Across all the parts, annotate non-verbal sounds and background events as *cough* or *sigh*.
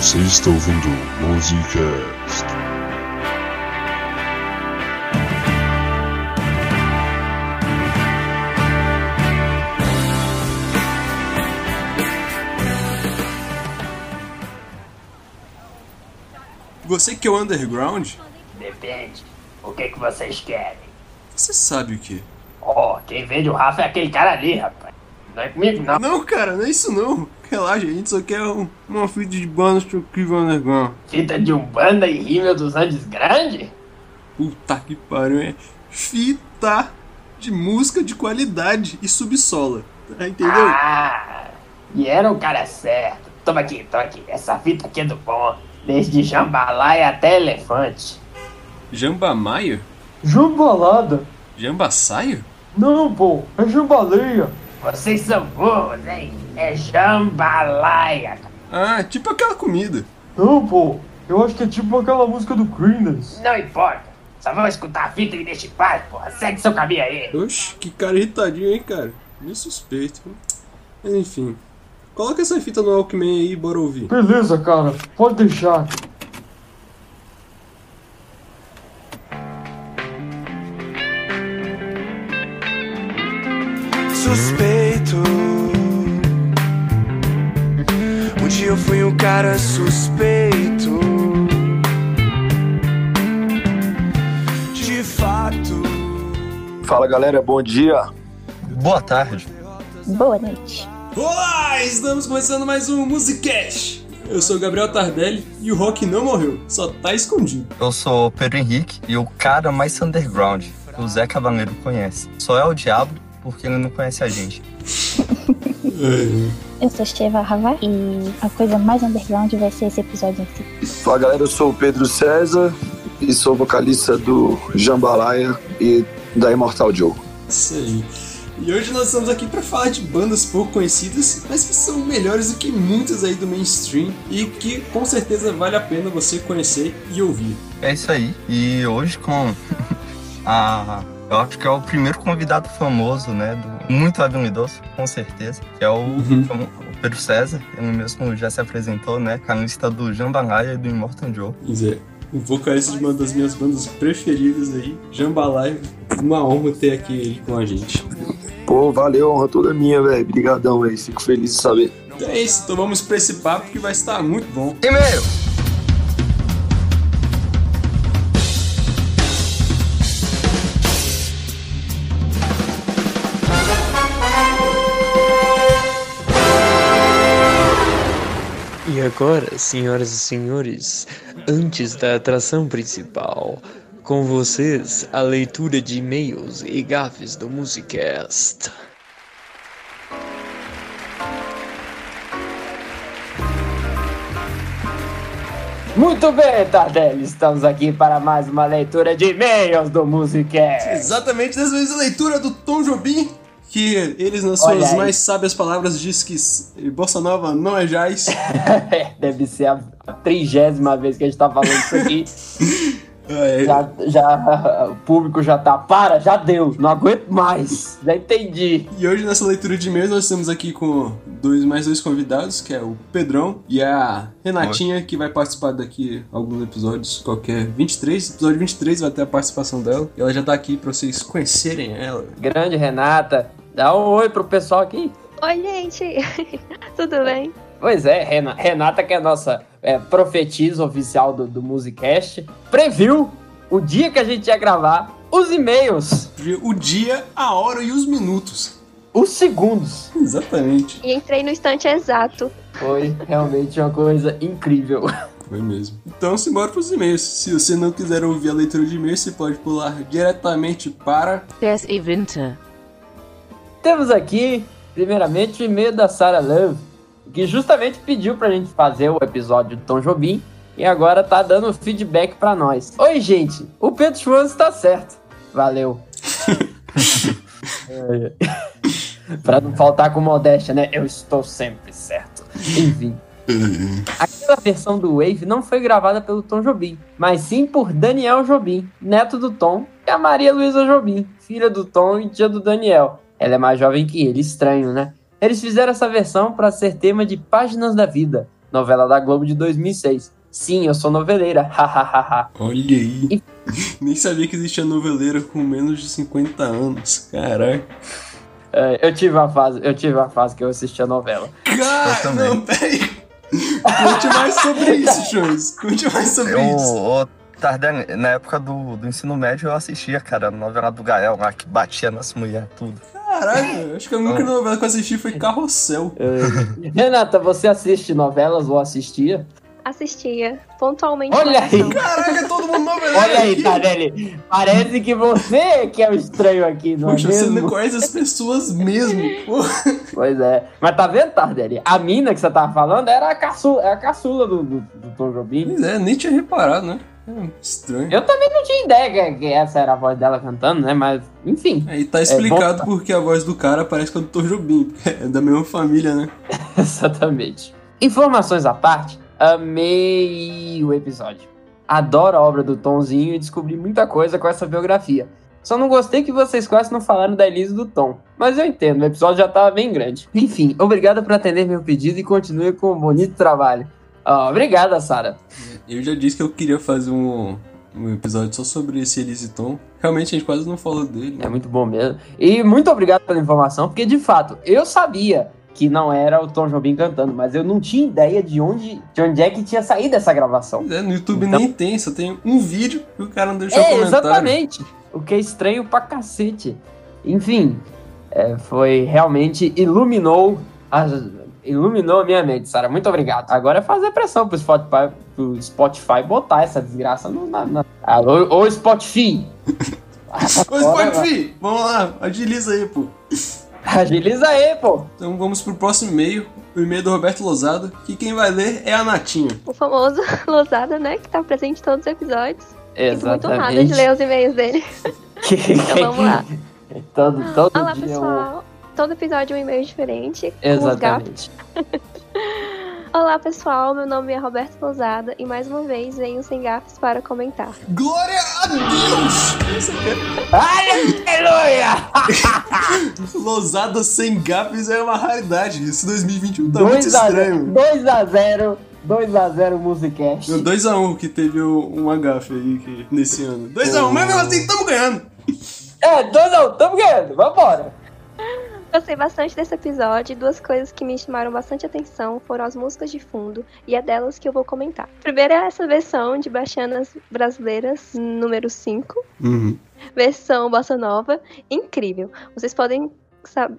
Você está ouvindo Musicast. Você que é o underground, Depende. O que que vocês querem? você sabe o que? Oh, quem vende o Rafa é aquele cara ali, rapaz. Não é comigo, não. Não, cara, não é isso não. Relaxa, a gente só quer um, uma fita de banda Chukiva Underground. Fita de Umbanda e rímel dos Andes Grande? Puta que pariu, é fita de música de qualidade e subsola. Tá, entendeu? Ah, e era o cara certo. Toma aqui, toma aqui. Essa fita aqui é do bom. Desde jambalaya até elefante. Jambamaio? Jambalada? Jambaçaio? Não, pô, é jambaleia. Vocês são burros, hein? É jambalaya. Ah, tipo aquela comida. Não, pô, eu acho que é tipo aquela música do Creedence. Não importa. Só vão escutar a fita e me deixa em paz, porra. Segue seu caminho aí. Oxe, que cara irritadinho, hein, cara? Meio suspeito. Mas enfim. Coloca essa fita no Walkman aí e bora ouvir. Beleza, cara, pode deixar. suspeito. Eu fui um cara suspeito. De fato. Fala galera, bom dia. Boa tarde. Boa noite. Olá, estamos começando mais um Musicast. Eu sou o Gabriel Tardelli e o rock não morreu, só tá escondido. Eu sou o Pedro Henrique e o cara mais underground que o Zé Cavaleiro conhece. Só é o diabo porque ele não conhece a gente. *laughs* Eu sou Esteva Rava e a coisa mais underground vai ser esse episódio em si. Fala galera, eu sou o Pedro César e sou vocalista do Jambalaya e da Immortal Joe. Isso aí. E hoje nós estamos aqui para falar de bandas pouco conhecidas, mas que são melhores do que muitas aí do mainstream e que com certeza vale a pena você conhecer e ouvir. É isso aí. E hoje com *laughs* a. Eu acho que é o primeiro convidado famoso, né? Do, muito habilidoso, com certeza. Que é o, o Pedro César. Ele mesmo já se apresentou, né? Canista do Jambalaya e do Immortal Joe. Pois é. O vocalista de uma das minhas bandas preferidas aí, Jambalaya. Uma honra ter aqui ele com a gente. Pô, valeu, honra toda minha, velho. Brigadão, velho. Fico feliz de saber. Então é isso, então vamos pra esse papo que vai estar muito bom. E-mail! E agora, senhoras e senhores, antes da atração principal, com vocês a leitura de e-mails e gafes do Musicast. Muito bem, Tardelli. Estamos aqui para mais uma leitura de e-mails do Musicast. Exatamente, dessa vez a leitura do Tom Jobim, que eles, nas Olha suas aí. mais sábias palavras, diz que Bossa Nova não é jazz. *laughs* Deve ser a trigésima vez que a gente tá falando isso aqui. *laughs* É, Já, já, o público já tá. Para, já deu. Não aguento mais. Já entendi. E hoje nessa leitura de e-mails nós estamos aqui com dois, mais dois convidados, que é o Pedrão e a Renatinha, que vai participar daqui alguns episódios, qualquer 23, episódio 23 vai ter a participação dela. E ela já tá aqui pra vocês conhecerem ela. Grande Renata. Dá um oi pro pessoal aqui. Oi, gente. *laughs* Tudo bem? Pois é, Rena- Renata, que é a nossa é, profetisa oficial do, do Musicast, previu o dia que a gente ia gravar, os e-mails, O dia, a hora e os minutos. os segundos. Exatamente. E entrei no instante exato. Foi realmente uma coisa incrível. Foi mesmo. Então, simbora pros e-mails. Se você não quiser ouvir a leitura de e-mails, você pode pular diretamente para. Des Winter. Temos aqui, primeiramente, o e-mail da Sarah Love, que justamente pediu pra gente fazer o episódio do Tom Jobim e agora tá dando feedback pra nós. Oi, gente, o Pedro Schwanz tá certo. Valeu. *laughs* É. *laughs* pra não faltar com modéstia, né? Eu estou sempre certo. Enfim. *laughs* Aquela versão do Wave não foi gravada pelo Tom Jobim, mas sim por Daniel Jobim, neto do Tom, e a Maria Luísa Jobim, filha do Tom e tia do Daniel. Ela é mais jovem que ele, estranho, né? Eles fizeram essa versão para ser tema de Páginas da Vida, novela da Globo de 2006. Sim, eu sou noveleira, *laughs* hahaha. Olha aí. *laughs* Nem sabia que existia noveleira com menos de 50 anos. Caralho. É, eu tive a fase, eu tive a fase que eu assistia novela. Cara, não, peraí. Conte mais sobre isso, Jones. Conte mais sobre Eu, isso. ô, Tardelli, na época do, do ensino médio eu assistia, cara, a novela do Gael lá que batia nas mulheres, tudo. Caralho, acho que a única novela que eu assisti foi Carrossel. *laughs* Renata, você assiste novelas ou assistia? Assistia pontualmente. Olha aí. Caraca, todo mundo noveleiro Olha aí, aqui. Tardelli. Parece que você que é o estranho aqui, não Poxa, é você mesmo? não conhece as pessoas mesmo. Pô. Pois é. Mas tá vendo, Tardelli? A mina que você tava falando era a caçula, é a caçula do, do, do Tom Jobim. Pois é, nem tinha reparado, né? É, estranho. Eu também não tinha ideia que, essa era a voz dela cantando, né? Mas, enfim. Aí tá explicado porque a voz do cara parece com a do Dr. Jobim, é da mesma família, né? *laughs* Exatamente. Informações à parte, amei o episódio. Adoro a obra do Tomzinho e descobri muita coisa com essa biografia. Só não gostei que vocês quase não falaram da Elise do Tom. Mas eu entendo, o episódio já tava bem grande. Enfim, obrigado por atender meu pedido e continue com um bonito trabalho. Ah, obrigada, Sara. Eu já disse que eu queria fazer um, um episódio só sobre esse Elise Tom. Realmente a gente quase não falou dele. É muito bom mesmo. E muito obrigado pela informação, porque de fato, eu sabia que não era o Tom Jobim cantando, mas eu não tinha ideia de onde, de onde é que tinha saído essa gravação. É, no YouTube Então- nem tem, só tem um vídeo e o cara não deixou É, comentário. exatamente. O que é estranho pra cacete. Enfim, é, foi realmente iluminou a, iluminou a minha mente, Sara. Muito obrigado. Agora é fazer pressão pro Spotify, pro Spotify botar essa desgraça no, na, na... Alô, ô Spotify! *laughs* Ô, Spotify, vamos lá, agiliza aí, pô. Agiliza aí, pô. Então vamos pro próximo e-mail, o e-mail do Roberto Lozada, que quem vai ler é a Natinha. O famoso *laughs* Losada, né? Que tá presente em todos os episódios. Fico muito honrada de Exatamente. ler os e-mails dele. *laughs* Então vamos lá. todo, todo Olá, dia um- pessoal. Todo episódio é um e-mail diferente. com os Exatamente. Olá, pessoal. Meu nome é Roberto Lozada e mais uma vez venho sem gafes para comentar. Glória a Deus! Aleluia! *laughs* Lozada sem gafes é uma raridade. Esse 2021 tá muito 2 a 0, estranho. 2 a 0, 2 a 0 Musicast. 2x1 que teve uma gafe aí que- nesse ano. 2x1, mas mesmo assim tamo ganhando. É, 2 a 1, tamo ganhando, vambora. Gostei bastante desse episódio duas coisas que me chamaram bastante atenção foram as músicas de fundo e é delas que eu vou comentar. Primeiro é essa versão de Baixanas Brasileiras número 5, Uhum. versão bossa nova, incrível. Vocês podem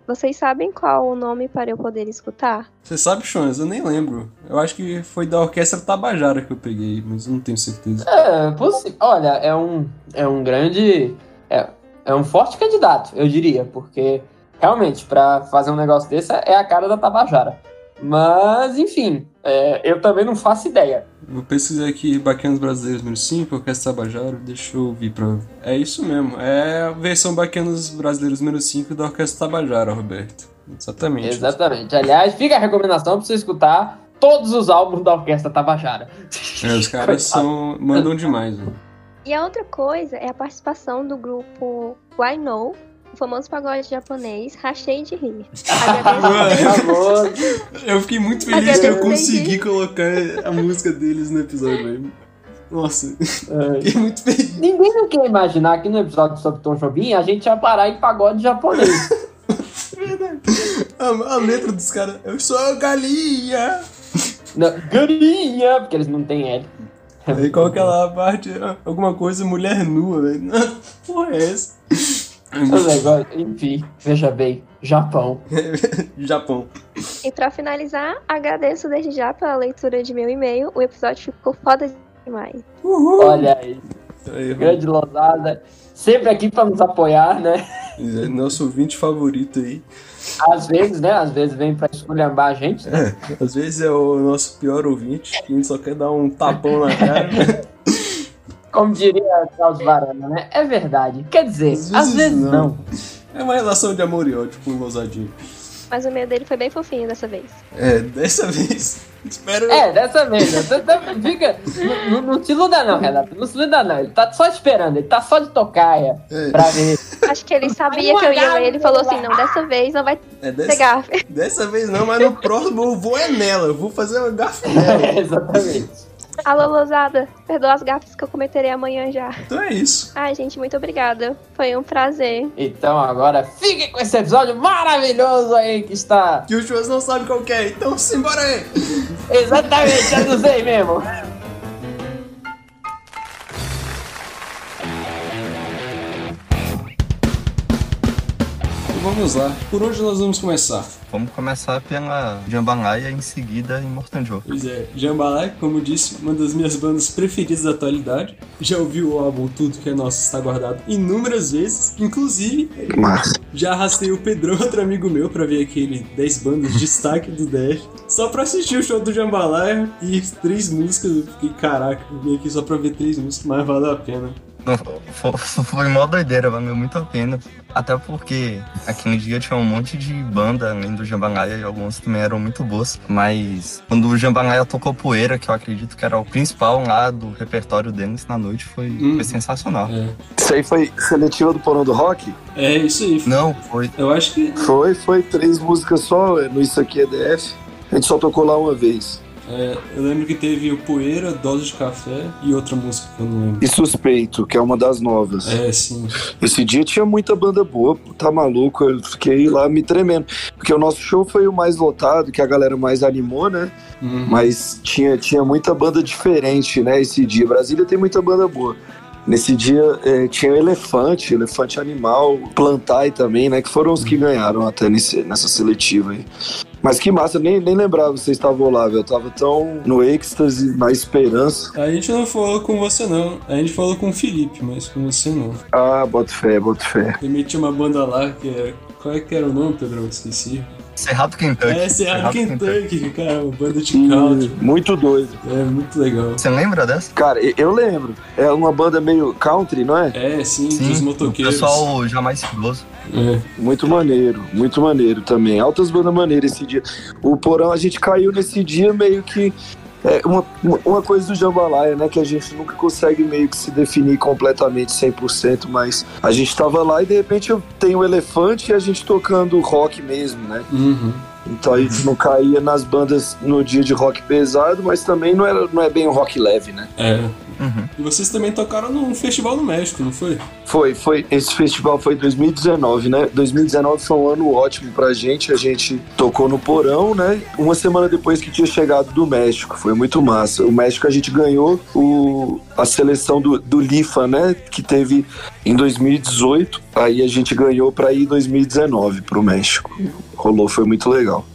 vocês sabem qual o nome para eu poder escutar? Você sabe, Chonas? Eu nem lembro. Eu acho que foi da Orquestra Tabajara que eu peguei, mas eu não tenho certeza. É, possi- olha, é um, é um grande. É, é um forte candidato, eu diria, porque realmente, pra fazer um negócio desse é a cara da Tabajara. Mas, enfim, é, eu também não faço ideia. Vou pesquisar aqui Baquianos Brasileiros número 5, Orquestra Tabajara, deixa eu ouvir pra. É isso mesmo, é a versão Baquianos Brasileiros número 5 da Orquestra Tabajara, Roberto. Exatamente. Exatamente. Aliás, fica a recomendação pra você escutar todos os álbuns da Orquestra Tabajara. É, os *laughs* caras são. mandam demais, né? E a outra coisa é a participação do grupo Why No, o famoso pagode japonês, rachei de rir. *laughs* Eu fiquei muito feliz que eu consegui colocar a música deles no episódio, velho. Nossa, fiquei muito feliz. Ninguém não quer imaginar que no episódio sobre Tom Jobim a gente ia parar em pagode japonês. *laughs* A, a letra dos caras, eu sou a galinha. Não, galinha, porque eles não têm L. Aí qual aquela parte, ah, alguma coisa, mulher nua, velho. *laughs* Porra, é essa? Negócio, enfim, veja bem, Japão. *laughs* Japão. E pra finalizar, agradeço desde já pela leitura de meu e-mail. O episódio ficou foda demais. Olha aí, Aí, grande losada. Sempre aqui pra nos apoiar, né? é Nosso ouvinte favorito aí. Às vezes, né? Às vezes vem pra esculhambar a gente. né? Às vezes é o nosso pior ouvinte, que a gente só quer dar um tapão na cara. *laughs* Como diria Carlos Varana, né? É verdade. Quer dizer, às vezes, não. É uma relação de amor e ódio com o Losadinho. Mas o e-mail dele foi bem fofinho dessa vez. É, dessa vez. *laughs* Espero. É, dessa vez. né? Tá- Fica. Não, não- não se iluda, não, Renato. Não se iluda, não. Ele tá só esperando. Ele tá só de tocaia pra ver. Acho que ele sabia que eu ia ler. Ele falou assim: não, dessa vez não vai É, ter dessa, dessa vez não, mas no próximo eu vou é nela. Eu vou fazer uma gafa *laughs* nela. Exatamente. Alô, Losada, perdoa as gafes que eu cometerei amanhã já. Então é isso. Ai, gente, muito obrigada. Foi um prazer. Então agora fiquem com esse episódio maravilhoso aí que está. Que o Churras não sabe qual que é, então simbora aí. Exatamente, eu não sei mesmo. *laughs* vamos lá. Por onde nós vamos começar? Vamos começar pela Jambalaya e em seguida em Morton Joe. Pois é, Jambalaya, como eu disse, uma das minhas bandas preferidas da atualidade. Já ouvi o álbum Tudo Que É Nosso Está Guardado inúmeras vezes. Inclusive, Massa. já arrastei o Pedrão, *laughs* outro amigo meu, pra ver aquele 10 bandas de destaque do DF. Só pra assistir o show do Jambalaya e três músicas. Eu fiquei, caraca, eu vim aqui só pra ver três músicas, mas valeu a pena. Não, fo- *laughs* Foi mó doideira, valeu muito a pena. Até porque aquele dia tinha um monte de banda além do Jambalaya e algumas também eram muito boas. Mas quando o Jambalaya tocou Poeira, que eu acredito que era o principal lá do repertório deles na noite, foi, Hum. foi sensacional. É. Isso aí foi seletiva do Porão do Rock? É isso aí. Não, foi. Eu acho que Foi, foi três músicas só, no Isso Aqui é DF. A gente só tocou lá uma vez. É, eu lembro que teve o Poeira, Dose de Café e outra música que eu não lembro. E Suspeito, que é uma das novas. É, sim. Esse dia tinha muita banda boa, tá maluco? Eu fiquei lá me tremendo. Porque o nosso show foi o mais lotado, que a galera mais animou, né? Uhum. Mas tinha, tinha muita banda diferente, né? Esse dia. Brasília tem muita banda boa. Nesse dia eh, tinha Elefante, Elefante Animal, Plantai também, né? Que foram os que ganharam até nesse- nessa seletiva aí. Mas que massa, nem, nem lembrava que vocês estavam lá, velho. Eu tava tão no êxtase, na esperança. A gente não falou com você, não. A gente falou com o Felipe, mas com você não. Ah, boto fé, boto fé. Tinha uma banda lá que era. Qual é que era o nome, Pedrão? Esqueci. Cerrado Kentucky. É, Cerrado Kentucky, cara, uma banda de country. muito doido. É muito legal. Você lembra dessa? Cara, eu lembro. É uma banda meio country, não é? É, sim, Sim, dos o motoqueiros. pessoal jamais filoso. É. Muito maneiro, muito maneiro também. Altas bandas maneiras esse dia. O Porão, a gente caiu nesse dia meio que. É uma, uma coisa do Jambalaya, né? Que a gente nunca consegue meio que se definir completamente 100%, mas a gente tava lá e de repente eu tenho o Elefante e a gente tocando rock mesmo, né? Uhum. Então a gente não caía nas bandas no dia de rock pesado, mas também não, era, não é bem um rock leve, né? É. Uhum. E vocês também tocaram num festival no México, não foi? Foi, foi. Esse festival foi em 2019, né? 2019 foi um ano ótimo pra gente. A gente tocou no Porão, né? Uma semana depois que tinha chegado do México. Foi muito massa. O México a gente ganhou o, a seleção do, do LIFA, né? Que teve em 2018. Aí a gente ganhou pra ir em 2019 pro México. Rolou, foi muito legal.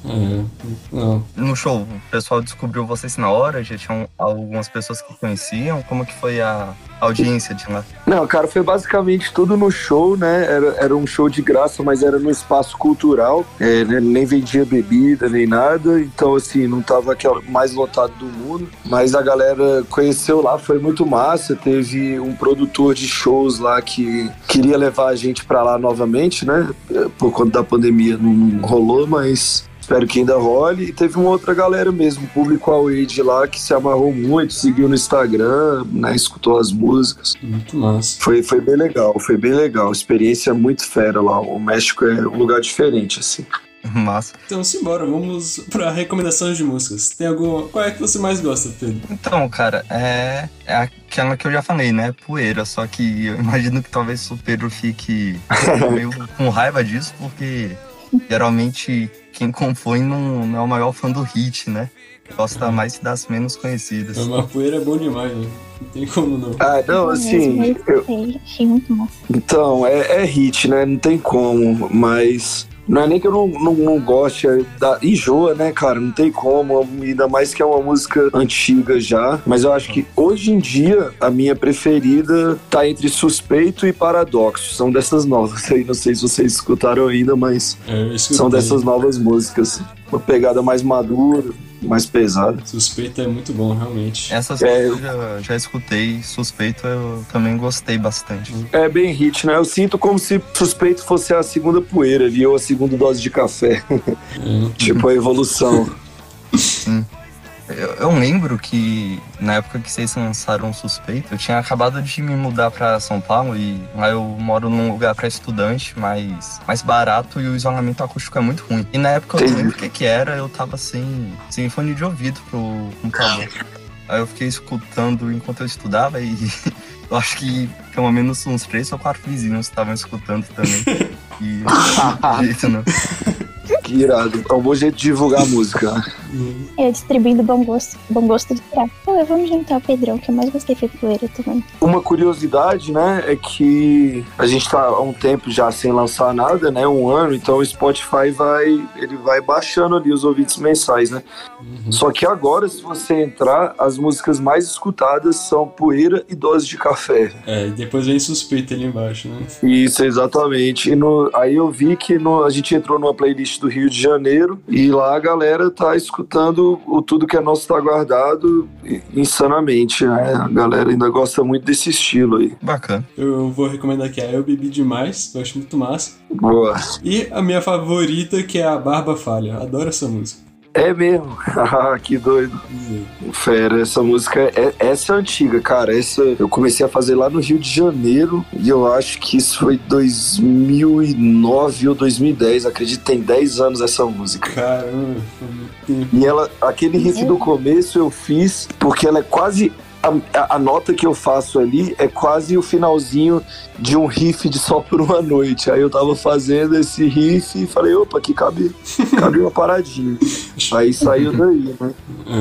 Não. No show, o pessoal descobriu vocês na hora? Já tinham algumas pessoas que conheciam? Como que foi a audiência de lá? Não, cara, foi basicamente tudo no show, né? Era, era um show de graça, mas era no espaço cultural, é, né? nem vendia bebida, nem nada, então assim, não tava aquele mais lotado do mundo, mas a galera conheceu lá, foi muito massa, teve um produtor de shows lá que queria levar a gente pra lá novamente, né? Por conta da pandemia não rolou, mas Espero que ainda role. E teve uma outra galera mesmo, público away de lá, que se amarrou muito, seguiu no Instagram, né, escutou as músicas. Muito massa. Foi, foi bem legal, foi bem legal. Experiência muito fera lá. O México é um lugar diferente, assim. *laughs* Massa. Então, simbora, vamos pra recomendações de músicas. Tem alguma. Qual é que você mais gosta, Pedro? Então, cara, é, é aquela que eu já falei, né? Poeira. Só que eu imagino que talvez o Pedro fique *laughs* meio com raiva disso, porque geralmente quem compõe não, não é o maior fã do hit, né? Gosta mais das menos conhecidas. Uma poeira é bom demais, né? Não tem como não. Ah, não, assim. eu- Eu achei muito bom. então, é, é hit, né? Não tem como, mas. Não é nem que eu não, não, não goste, é da, enjoa, né, cara? Não tem como, ainda mais que é uma música antiga já. Mas eu acho que hoje em dia a minha preferida tá entre Suspeito e Paradoxo. São dessas novas aí, não sei se vocês escutaram ainda, mas É, são dessas novas músicas. Uma pegada mais madura, mais pesada. Suspeito é muito bom, realmente. Essas É, eu já, já escutei, suspeito eu também gostei bastante. É bem hit, né? Eu sinto como se suspeito fosse a segunda poeira ali, ou a segunda dose de café. *laughs* tipo a evolução. Sim. Eu, eu lembro que na época que vocês lançaram o Suspeito, eu tinha acabado de me mudar pra São Paulo e lá eu moro num lugar pra estudante mais, mais barato e o isolamento acústico é muito ruim. E na época eu não lembro o que que era, eu tava sem, sem fone de ouvido pro computador. Aí eu fiquei escutando enquanto eu estudava e *laughs* eu acho que pelo menos uns três ou quatro vizinhos estavam escutando também. *laughs* E não jeito, não. Que irado. É um bom jeito de divulgar a música. Né? Eu distribuindo bom gosto, bom gosto de prato. Pô, vamos juntar o Pedrão, que eu mais gostei foi poeira também. Uma curiosidade, né, é que a gente tá há um tempo já sem lançar nada, né, um ano, então o Spotify vai, ele vai baixando ali os ouvintes mensais, né. Só que agora, se você entrar, as músicas mais escutadas são Poeira e Dose de Café. É, e depois vem suspeito ali embaixo, né? Isso, exatamente. E no- aí eu vi que no- a gente entrou numa playlist do Rio de Janeiro e lá a galera tá escutando o Tudo Que É Nosso Tá Guardado insanamente, né? A galera ainda gosta muito desse estilo aí. Bacana. Eu vou recomendar aqui a Eu Bebi Demais, eu acho muito massa. Boa. E a minha favorita, que é a Barba Falha. Adoro essa música. É mesmo? *laughs* Ah, que doido. Fera, essa música é essa é antiga, cara. Essa eu comecei a fazer lá no Rio de Janeiro e eu acho que isso foi 2009 ou 2010. Acredito que tem 10 anos essa música. Caramba, foi muito tempo. E ela, aquele riff do começo eu fiz porque ela é quase. A, a- nota que eu faço ali é quase o finalzinho de um riff de Só por uma Noite. Aí eu tava fazendo esse riff e falei, opa, aqui cabe, cabe uma paradinha. Aí saiu daí, né?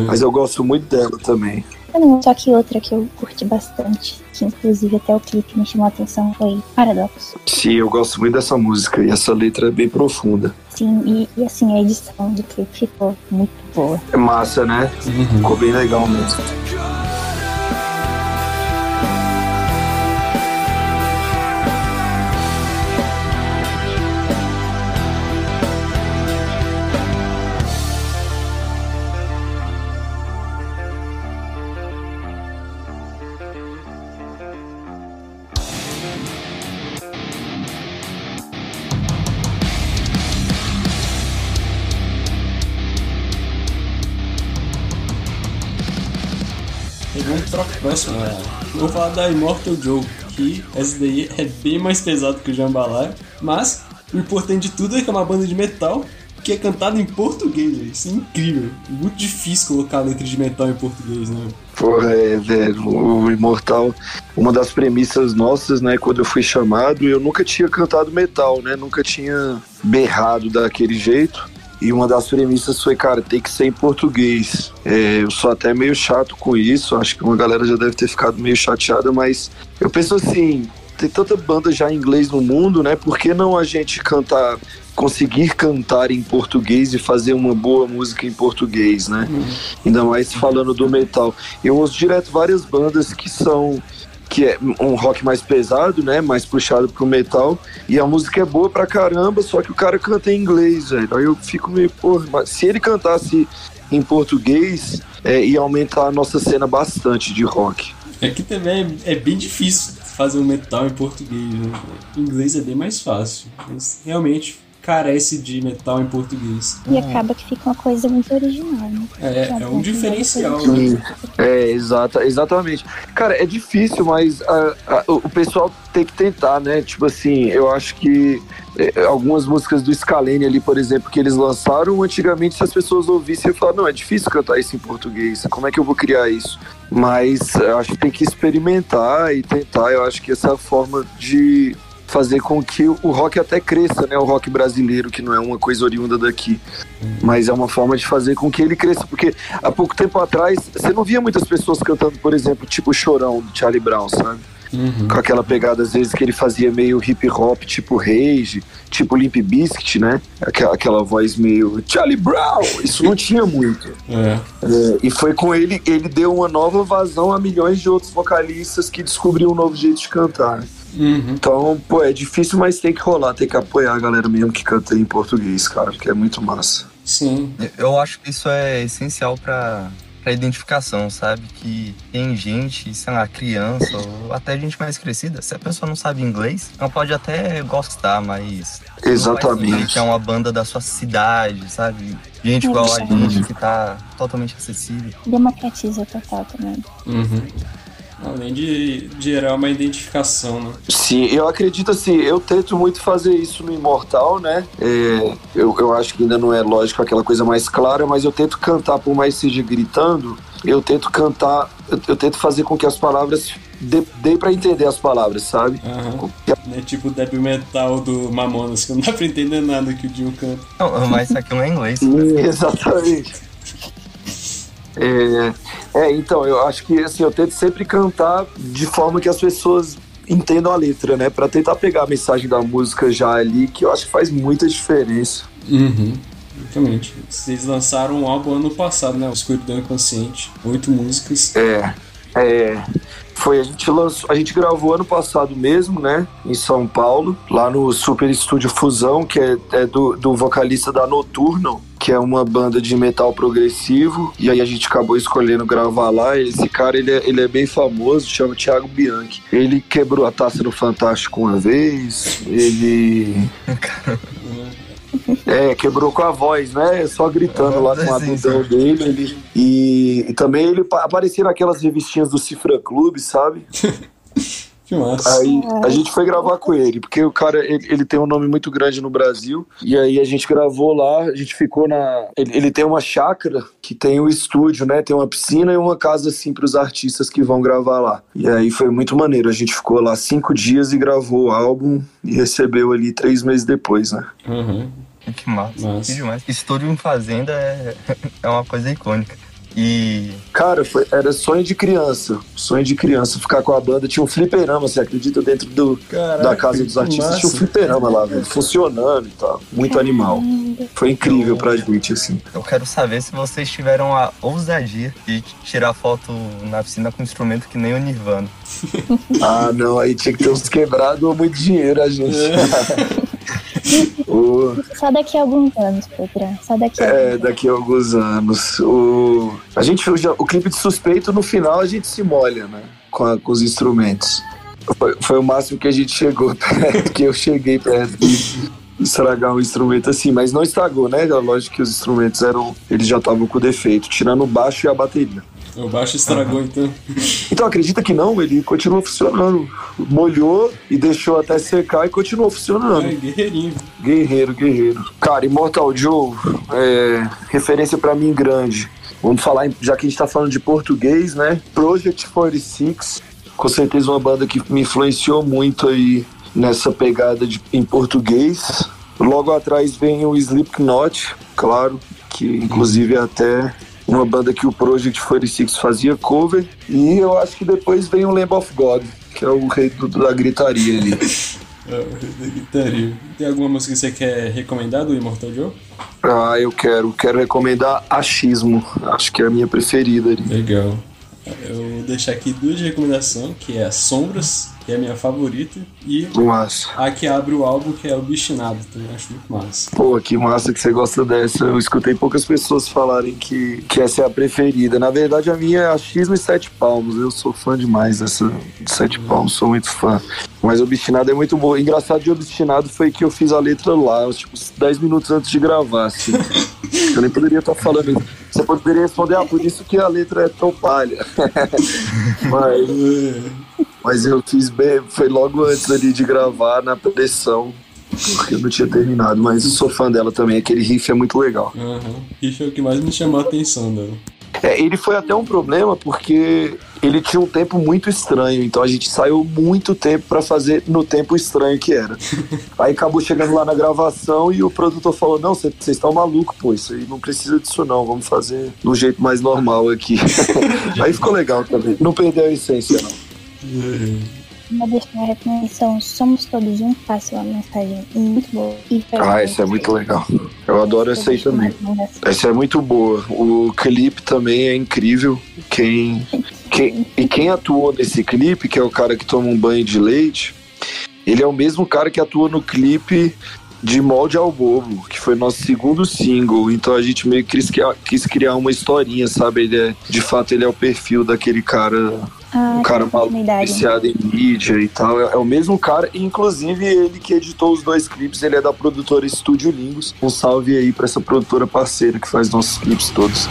Mas eu gosto muito dela também. Não, só que outra que eu curti bastante, que inclusive até o clipe me chamou a atenção, foi Paradoxo. Sim, eu gosto muito dessa música e essa letra é bem profunda. Sim, e, e assim, a edição do clipe ficou muito boa. É massa, né? Ficou bem legal mesmo. Próxima. né? Vou falar da Immortal Joe, que essa daí é bem mais pesado que o Jambalaya, mas o importante de tudo é que é uma banda de metal que é cantada em português. Isso é incrível. Muito difícil colocar letra de metal em português, né? Porra, é, velho, o Imortal, uma das premissas nossas, né, quando eu fui chamado, eu nunca tinha cantado metal, né, nunca tinha berrado daquele jeito. E uma das premissas foi, cara, tem que ser em português. É, eu sou até meio chato com isso, acho que uma galera já deve ter ficado meio chateada, mas eu penso assim, tem tanta banda já em inglês no mundo, né, por que não a gente cantar, conseguir cantar em português e fazer uma boa música em português, né? Ainda mais falando do metal. Eu ouço direto várias bandas que são que é um rock mais pesado, né, mais puxado pro metal, e a música é boa pra caramba, só que o cara canta em inglês, velho. Aí eu fico meio, porra, mas se ele cantasse em português, é, ia aumentar a nossa cena bastante de rock. É que também é, é bem difícil fazer um metal em português, né? Em inglês é bem mais fácil. Mas realmente carece de metal em português. E acaba que fica uma coisa muito original, né? É, é um diferencial, né? é, exata, exatamente. Cara, é difícil, mas a- a- o o pessoal tem que tentar, né? Tipo assim, eu acho que é, algumas músicas do Scalene ali, por exemplo, que eles lançaram, antigamente se as pessoas ouvissem, eu falava, não, é difícil cantar isso em português, como é que eu vou criar isso? Mas eu acho que tem que experimentar e tentar, eu acho que essa é a forma de fazer com que o rock até cresça, né? O rock brasileiro, que não é uma coisa oriunda daqui. Mas é uma forma de fazer com que ele cresça, porque há pouco tempo atrás você não via muitas pessoas cantando, por exemplo, tipo Chorão do Charlie Brown, sabe? Com aquela pegada, às vezes, que ele fazia meio hip hop, tipo Rage, tipo Limp Bizkit, né? Aquela, aquela voz meio Charlie Brown, isso não tinha muito. É. É, e foi com ele, ele deu uma nova vazão a milhões de outros vocalistas que descobriram um novo jeito de cantar. Né? Então, pô, é difícil, mas tem que rolar, tem que apoiar a galera mesmo que canta em português, cara, porque é muito massa. Sim. Eu acho que isso é essencial pra, pra identificação, sabe? Que tem gente, sei lá, criança ou até gente mais crescida, se a pessoa não sabe inglês, ela pode até gostar, mas. Exatamente. Que é uma banda da sua cidade, sabe? Gente igual a gente que tá totalmente acessível. Democratiza total também. Uhum. Além de gerar uma identificação, né? Sim, eu acredito assim, eu tento muito fazer isso no Imortal, né? É, eu, eu acho que ainda não é lógico aquela coisa mais clara, mas eu tento cantar, por mais que seja gritando, eu tento cantar, eu, eu tento fazer com que as palavras dê, dê pra entender as palavras, sabe? Não é tipo o death metal do Mamonas, que não dá pra entender nada que o Dio canta. Não, mas isso aqui não é inglês. *laughs* Exatamente. É, é, então, eu acho que assim, eu tento sempre cantar de forma que as pessoas entendam a letra, né? Pra tentar pegar a mensagem da música já ali, que eu acho que faz muita diferença. Uhum. Exatamente. Vocês lançaram um álbum ano passado, né? O Escuridão Inconsciente. Oito músicas. É, é. Foi, a gente lançou, a gente gravou ano passado mesmo, né? Em São Paulo, lá no Super Estúdio Fusão, que é, é do, do vocalista da Noturno, que é uma banda de metal progressivo. E aí a gente acabou escolhendo gravar lá. Esse cara, ele é, ele é bem famoso, chama Thiago Bianchi. Ele quebrou a taça do Fantástico uma vez, ele... *laughs* É, quebrou com a voz, né? Só gritando lá com a dudão dele. ele- E, e também ele pa- aparecia naquelas revistinhas do Cifra Clube, sabe? *laughs* Que massa. Aí a gente foi gravar com ele, porque o cara ele, ele tem um nome muito grande no Brasil. E aí a gente gravou lá, a gente ficou na. Ele, ele tem uma chácara que tem um estúdio, né? Tem uma piscina e uma casa assim para os artistas que vão gravar lá. E aí foi muito maneiro. A gente ficou lá cinco dias e gravou o álbum e recebeu ali três meses depois, né? Uhum. *laughs* Que massa. Massa. Que demais. Estúdio em Fazenda é, *laughs* é uma coisa icônica. E Cara, foi, era sonho de criança. Sonho de criança ficar com a banda. Tinha um fliperama, você acredita? Dentro do, Caraca, da casa dos artistas tinha um massa. fliperama lá, velho. Funcionando e tal. Muito animal. Foi incrível pra gente, assim. eu quero saber se vocês tiveram a ousadia de tirar foto na piscina com um instrumento que nem o Nirvana. Ah, não, aí tinha que ter uns quebrados ou muito dinheiro, a gente. *laughs* O- Só daqui a alguns anos, Pedro. Só daqui a é, daqui a alguns anos. O, a gente, o, o clipe de suspeito, no final, a gente se molha, né? Com, a- com os instrumentos. Foi, foi o máximo que a gente chegou *laughs* perto, que eu cheguei perto de estragar um instrumento assim, mas não estragou, né? Lógico que os instrumentos eram. Eles já estavam com defeito, tirando o baixo e a bateria. O baixo estragou, então. Então acredita que não, ele continuou funcionando. Molhou e deixou até secar e continuou funcionando. É, guerreirinho. Guerreiro, guerreiro. Cara, Immortal Joe, é, referência pra mim grande. Vamos falar, já que a gente tá falando de português, né? Project 46, com certeza uma banda que me influenciou muito aí nessa pegada de, em português. Logo atrás vem o Slipknot, claro, que inclusive é até uma banda que o Project 46 fazia cover. E eu acho que depois vem o Lamb of God, que é o rei do- da gritaria ali. *laughs* É, o rei da gritaria. Tem alguma música que você quer recomendar do Immortal Joe? Ah, eu quero. Quero recomendar Achismo. Acho que é a minha preferida ali. Legal. Eu vou deixar aqui duas de recomendação, que é Sombras, que é a minha favorita, e Massa. a que abre o álbum, que é Obstinado, também acho muito massa. Pô, que massa que você gosta dessa. Eu escutei poucas pessoas falarem que, que essa é a preferida. Na verdade, a minha é Achismo e Sete Palmos. Eu sou fã demais dessa de Sete Palmos, sou muito fã. Mas Obstinado é muito bom. Engraçado de Obstinado foi que eu fiz a letra lá, tipo, 10 minutos antes de gravar, assim. Eu nem poderia estar falando. Você poderia responder, ah, por isso que a letra é tão palha. *laughs* mas, mas eu fiz bem, foi logo antes ali de gravar na pressão, porque eu não tinha terminado. Mas eu sou fã dela também, aquele riff é muito legal. Aham. Riff é o que mais me chamou a atenção dela. É, ele foi até um problema porque ele tinha um tempo muito estranho, então a gente saiu muito tempo pra fazer no tempo estranho que era. *laughs* Aí acabou chegando lá na gravação e o produtor falou: Não, vocês estão malucos, pô, isso aí não precisa disso não, vamos fazer do jeito mais normal aqui. *laughs* aí ficou legal também, não perdeu a essência não. Vou deixar a recomendação Somos Todos Um, faça uma mensagem muito boa. Ah, essa é muito legal. Eu adoro essa aí também. Essa é muito boa. O clipe também é incrível. Quem, quem, e quem atuou nesse clipe, que é o cara que toma um banho de leite, ele é o mesmo cara que atua no clipe De Molde ao Bobo, que foi nosso segundo single. Então a gente meio que quis criar, quis criar uma historinha, sabe? Ele é, de fato, ele é o perfil daquele cara Ah, um cara maluco, viciado em mídia e tal. É, é o mesmo cara, e inclusive ele que editou os dois clipes, ele é da produtora Estúdio Lingos. Um salve aí pra essa produtora parceira que faz nossos clipes todos.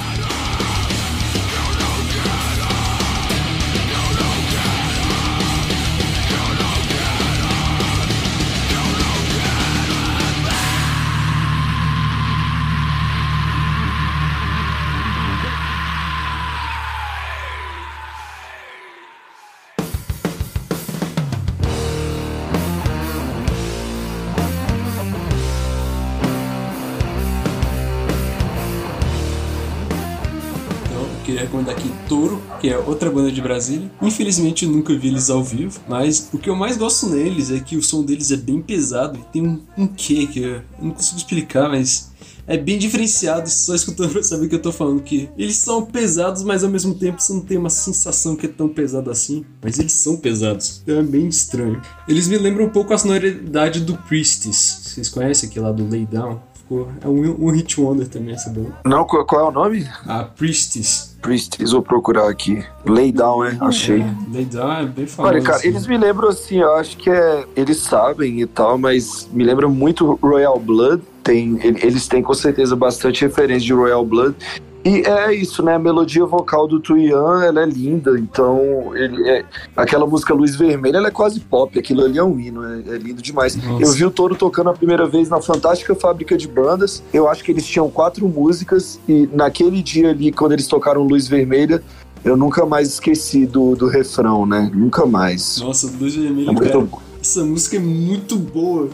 Touro, que é outra banda de Brasília. Infelizmente eu nunca vi eles ao vivo, mas o que eu mais gosto neles é que o som deles é bem pesado e tem um, um quê que eu não consigo explicar, mas é bem diferenciado, só escutando pra saber o que eu tô falando, que eles são pesados, mas ao mesmo tempo você não tem uma sensação que é tão pesado assim, mas eles são pesados, então é bem estranho. Eles me lembram um pouco a sonoridade do Priestess, vocês conhecem aquele lá do Lay Down? Ficou, é um, um hit wonder também essa banda. Não, qual, é o nome? A Priestess. Vou procurar aqui. Lay Down, né? Achei. É, Lay Down é bem famoso. Olha, cara, assim. eles me lembram assim, eu acho que é. Eles sabem e tal, mas me lembra muito Royal Blood. Tem, ele- eles têm com certeza bastante referência de Royal Blood. E é isso, né? A melodia vocal do Tuyan, ela é linda. Então, ele é, aquela música Luz Vermelha, ela é quase pop. Aquilo ali é um hino, é, é lindo demais. Nossa. Eu vi o Toro tocando a primeira vez na Fantástica Fábrica de Bandas. Eu acho que eles tinham quatro músicas. E naquele dia ali, quando eles tocaram Luz Vermelha, eu nunca mais esqueci do, do refrão, né? Nunca mais. Nossa, Luz Vermelha, É muito cara, bom. essa música é muito boa.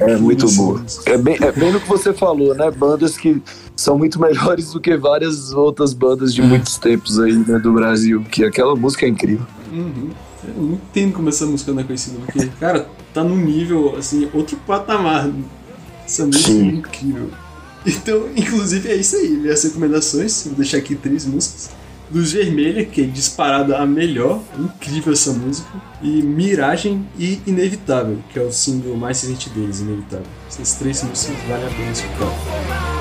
É muito boa. É bem, é bem no que você falou, né? Bandas que são muito melhores do que várias outras bandas de muitos tempos aí, né, do Brasil. Que aquela música é incrível. Uhum. Eu não entendo como essa música não é conhecida, porque, cara, tá num nível, assim, outro patamar. Essa música Sim. é incrível. Então, inclusive, é isso aí. Minhas recomendações, vou deixar aqui três músicas. Luz Vermelha, que é disparada a melhor, incrível essa música. E Miragem e Inevitável, que é o single mais recente deles, Inevitável. Essas três músicas valem a pena escutar.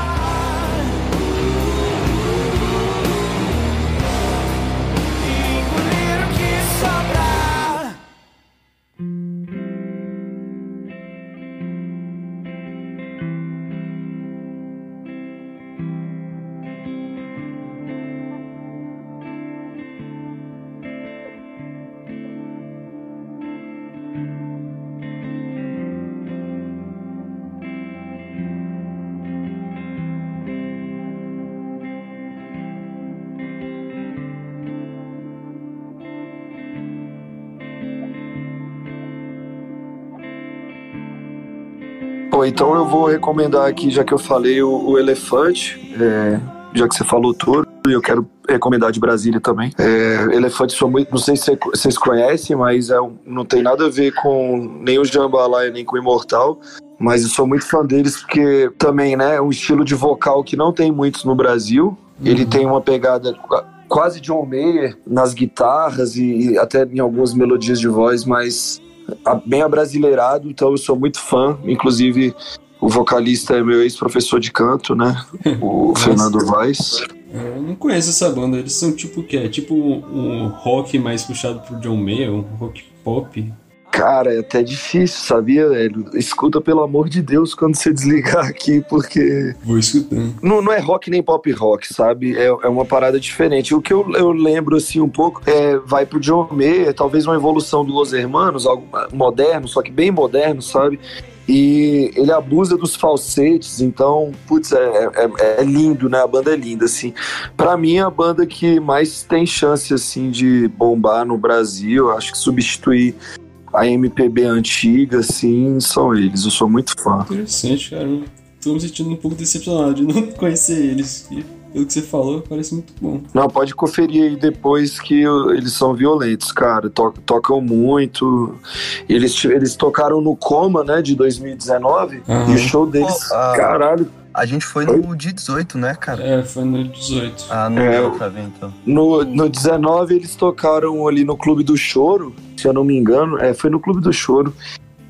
Então eu vou recomendar aqui, já que eu falei, o, o Elefante. é, já que você falou tudo, e eu quero recomendar de Brasília também. É, Elefante, sou muito, não sei se cê- vocês conhecem, mas é, não tem nada a ver com nem o Jambalaya, nem com o Imortal. Mas eu sou muito fã deles porque também, né, é um estilo de vocal que não tem muitos no Brasil. Ele tem uma pegada qua- quase John Mayer nas guitarras e, e até em algumas melodias de voz, mas bem abrasileirado, então eu sou muito fã. Inclusive, o vocalista é meu ex-professor de canto, né? O *laughs* Fernando Vaz. Eu não conheço essa banda, eles são tipo o quê? É tipo um, um rock mais puxado pro John Mayer, um rock pop. Cara, é até difícil, sabia, velho? Escuta, pelo amor de Deus, quando você desligar aqui, porque. Vou escutando. Não, não é rock nem pop rock, sabe? É, é uma parada diferente. O que eu, eu lembro, assim, um pouco, é, vai pro John Mayer, talvez uma evolução do Los Hermanos, algo moderno, só que bem moderno, sabe? E ele abusa dos falsetes, então, putz, é, é, é lindo, né? A banda é linda, assim. Pra mim, a banda que mais tem chance, assim, de bombar no Brasil, acho que substituir a MPB antiga, assim, são eles. Eu sou muito fã. Interessante, cara. Tô me sentindo um pouco decepcionado de não *laughs* conhecer eles. E pelo que você falou, parece muito bom. Não, pode conferir aí depois que o- eles são violentos, cara. To- tocam muito. Eles, eles tocaram no Coma, né, de 2019. Aham. E o show deles, Pô, ah, caralho. A gente foi no dia 18, né, cara? É, foi no 18. Ah, não É, deu eu- pra ver então. No, no 19 eles tocaram ali no Clube do Choro, se eu não me engano. É, foi no Clube do Choro.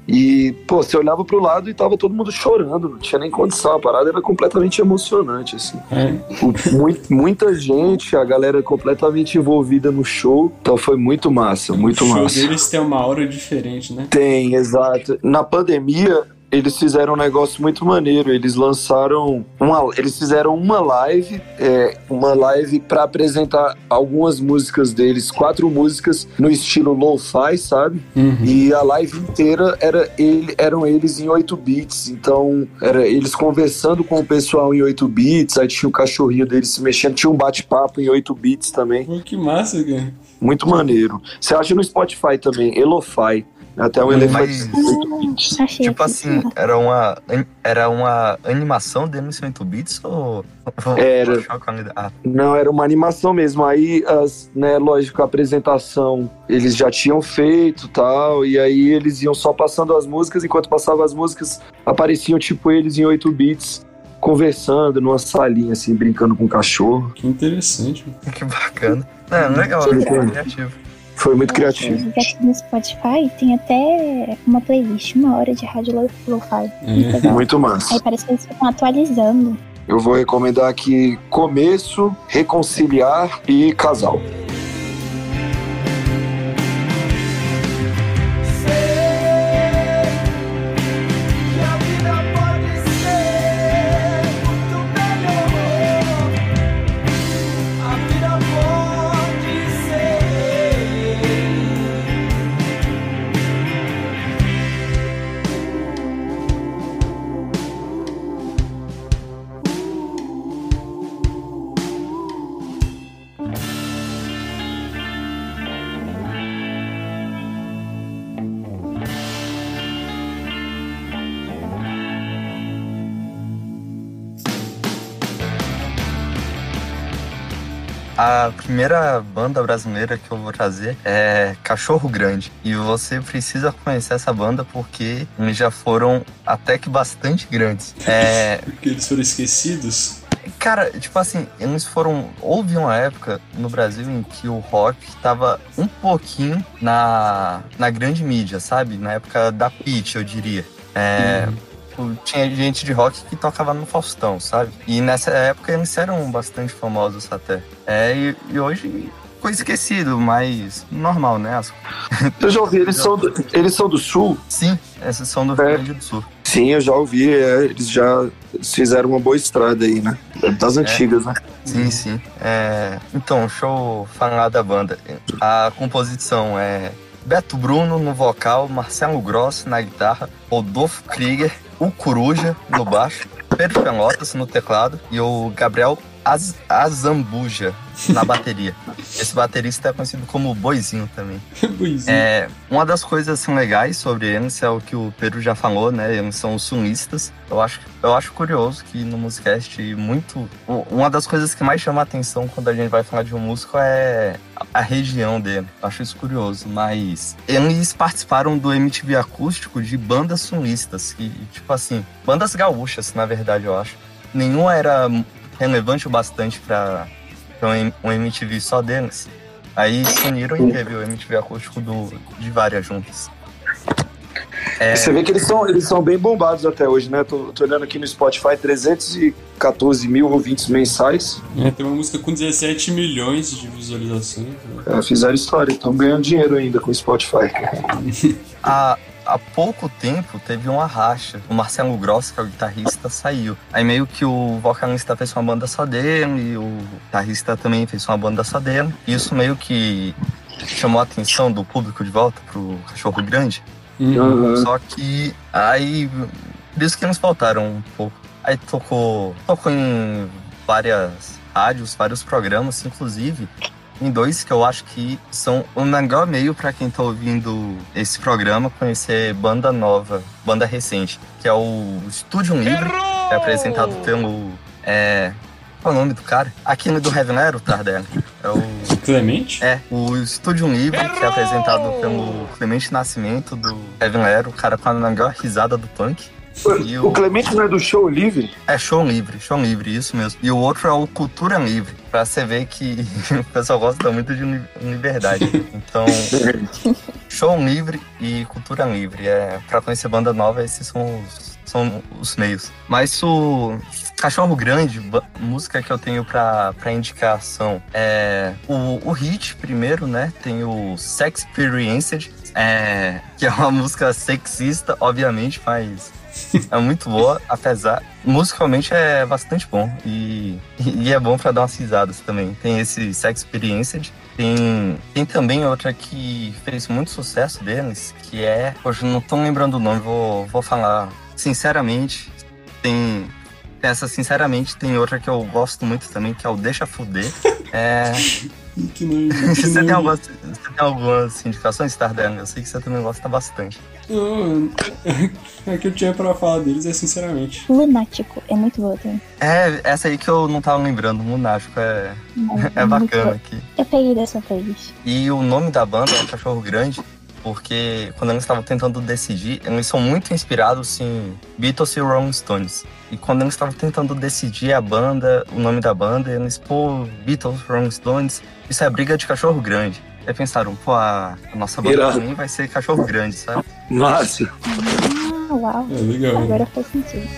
E, pô, você olhava pro lado e tava todo mundo chorando, não tinha nem condição. A parada era completamente emocionante, assim. É. O- mui- muita gente, a galera completamente envolvida no show. Então foi muito massa, muito o show massa. deles tem uma aura diferente, né? Tem, exato. Na pandemia, eles fizeram um negócio muito maneiro. Eles lançaram uma, eles fizeram uma live, é, uma live para apresentar algumas músicas deles, quatro músicas no estilo lo-fi, sabe? Uhum. E a live inteira era ele, eram eles em 8 bits. Então, era eles conversando com o pessoal em 8 bits, aí tinha o cachorrinho deles se mexendo, tinha um bate-papo em 8 bits também. Pô, que massa, cara. Muito maneiro. Você acha no Spotify também, Elofy. Até um elefante. Mas, Achei tipo assim, era uma, era uma animação de 8 bits ou... Era. *laughs* Ah, Não, era uma animação mesmo. Aí, as, né, lógico, a apresentação eles já tinham feito tal, e aí eles iam só passando as músicas, enquanto passavam as músicas, apareciam tipo eles em 8 bits, conversando numa salinha, assim, brincando com o cachorro. Que interessante. que bacana. É, legal, é legal. criativo. Foi muito criativo. no Spotify tem até uma playlist, uma hora de rádio lo- lo-fi. Muito legal. Muito massa. Aí parece que eles ficam atualizando. Eu vou recomendar aqui Começo, Reconciliar e Casal. Primeira banda brasileira que eu vou trazer é Cachorro Grande. E você precisa conhecer essa banda porque eles já foram até que bastante grandes. *laughs* É, Porque eles foram esquecidos. Cara, tipo assim, eles foram. Houve uma época no Brasil em que o rock tava um pouquinho na, na grande mídia, sabe? Na época da pitch, eu diria. É, tipo, Tinha gente de rock que tocava no Faustão, sabe? E nessa época eles eram bastante famosos até. É, e, e hoje ficou esquecido, mas normal, né? *laughs* Eu já ouvi, eles são do, eles são do Sul? Sim, esses são do Rio Grande do Sul. Sim, eu já ouvi, é, eles já fizeram uma boa estrada aí, né? Das antigas, né? Sim, sim. É, então, deixa eu falar da banda. A composição é Beto Bruno no vocal, Marcelo Gross na guitarra, Rodolfo Krieger, o Coruja no baixo, Pedro Pelotas no teclado e o Gabriel Az Azambuja na *laughs* bateria. Esse baterista é conhecido como Boizinho também. *laughs* Boizinho. É, uma das coisas assim, legais sobre eles é o que o Pedro já falou, né? Eles são sulistas. Eu acho, eu acho curioso que no Musicast muito. Uma das coisas que mais chama a atenção quando a gente vai falar de um músico é a, região dele. Eu acho isso curioso. Mas eles participaram do MTV acústico de bandas sulistas. Que, tipo assim, bandas gaúchas, na verdade, eu acho. Nenhuma era relevante o bastante pra, pra um um MTV só deles. Aí se uniram e teve o MTV acústico do, de várias juntas. É, Você vê que eles são, eles são bem bombados até hoje, né? Tô, tô olhando aqui no Spotify, 314 mil ouvintes mensais. É, tem uma música com 17 milhões de visualizações. né? É, fizeram história, estão ganhando dinheiro ainda com o Spotify. há, há pouco tempo teve uma racha. O Marcelo Gross, que é o guitarrista, saiu. Aí meio que o vocalista fez uma banda só dele, e o guitarrista também fez uma banda só dele. Isso meio que chamou a atenção do público de volta pro Cachorro Grande. Uhum. Só que aí. Por isso que eles faltaram um pouco. Aí tocou. Tocou em várias rádios, vários programas, inclusive em dois que eu acho que são o melhor meio para quem tá ouvindo esse programa conhecer banda nova, banda recente, que é o Estúdio Livre, que é apresentado pelo. É, qual é o nome do cara? Aquele do Heavy Metal, Tardelli. É o. Clemente? É, o Estúdio Livre, que é apresentado pelo Clemente Nascimento do Heavy Metal, o cara com a melhor risada do punk. O Clemente não é do show livre? é show livre, show livre, isso mesmo. E o outro é o Cultura Livre, pra você ver que *laughs* o pessoal gosta muito de li- liberdade. Então, *laughs* show livre e cultura livre. É, pra conhecer banda nova, esses são os, são os meios. Mas o Cachorro Grande, música que eu tenho pra, pra indicação é o, o hit primeiro, né? Tem o Sex Experienced, é, que é uma *laughs* música sexista, obviamente, mas é muito boa, apesar. Musicalmente é bastante bom e, e é bom pra dar umas risadas também. Tem esse Sex Experienced. Tem, tem também outra que fez muito sucesso deles, que é. Hoje não tô lembrando o nome, vou, vou falar sinceramente. Tem. Essa, sinceramente, tem outra que eu gosto muito também, que é o Deixa Fuder. É, Que nome, *laughs* que você, tem nome. algumas, você tem algumas indicações, Tardelli? Eu sei que você também gosta bastante. Não, *laughs* é que eu tinha pra falar deles é sinceramente. Lunático é muito boa também. É, essa aí que eu não tava lembrando, Lunático, é, *laughs* é muito bacana aqui. Eu peguei dessa playlist. E o nome da banda é Cachorro Grande, porque quando eles estavam tentando decidir, eles são muito inspirados em Beatles e Rolling Stones. E quando eles estavam tentando decidir a banda, o nome da banda, eles, pô, Beatles, Rolling Stones, isso é briga de cachorro grande. Aí pensaram, pô, a, nossa banda Irado. também vai ser cachorro grande, sabe? Massa. Ah, uau. É legal. Agora faz sentido.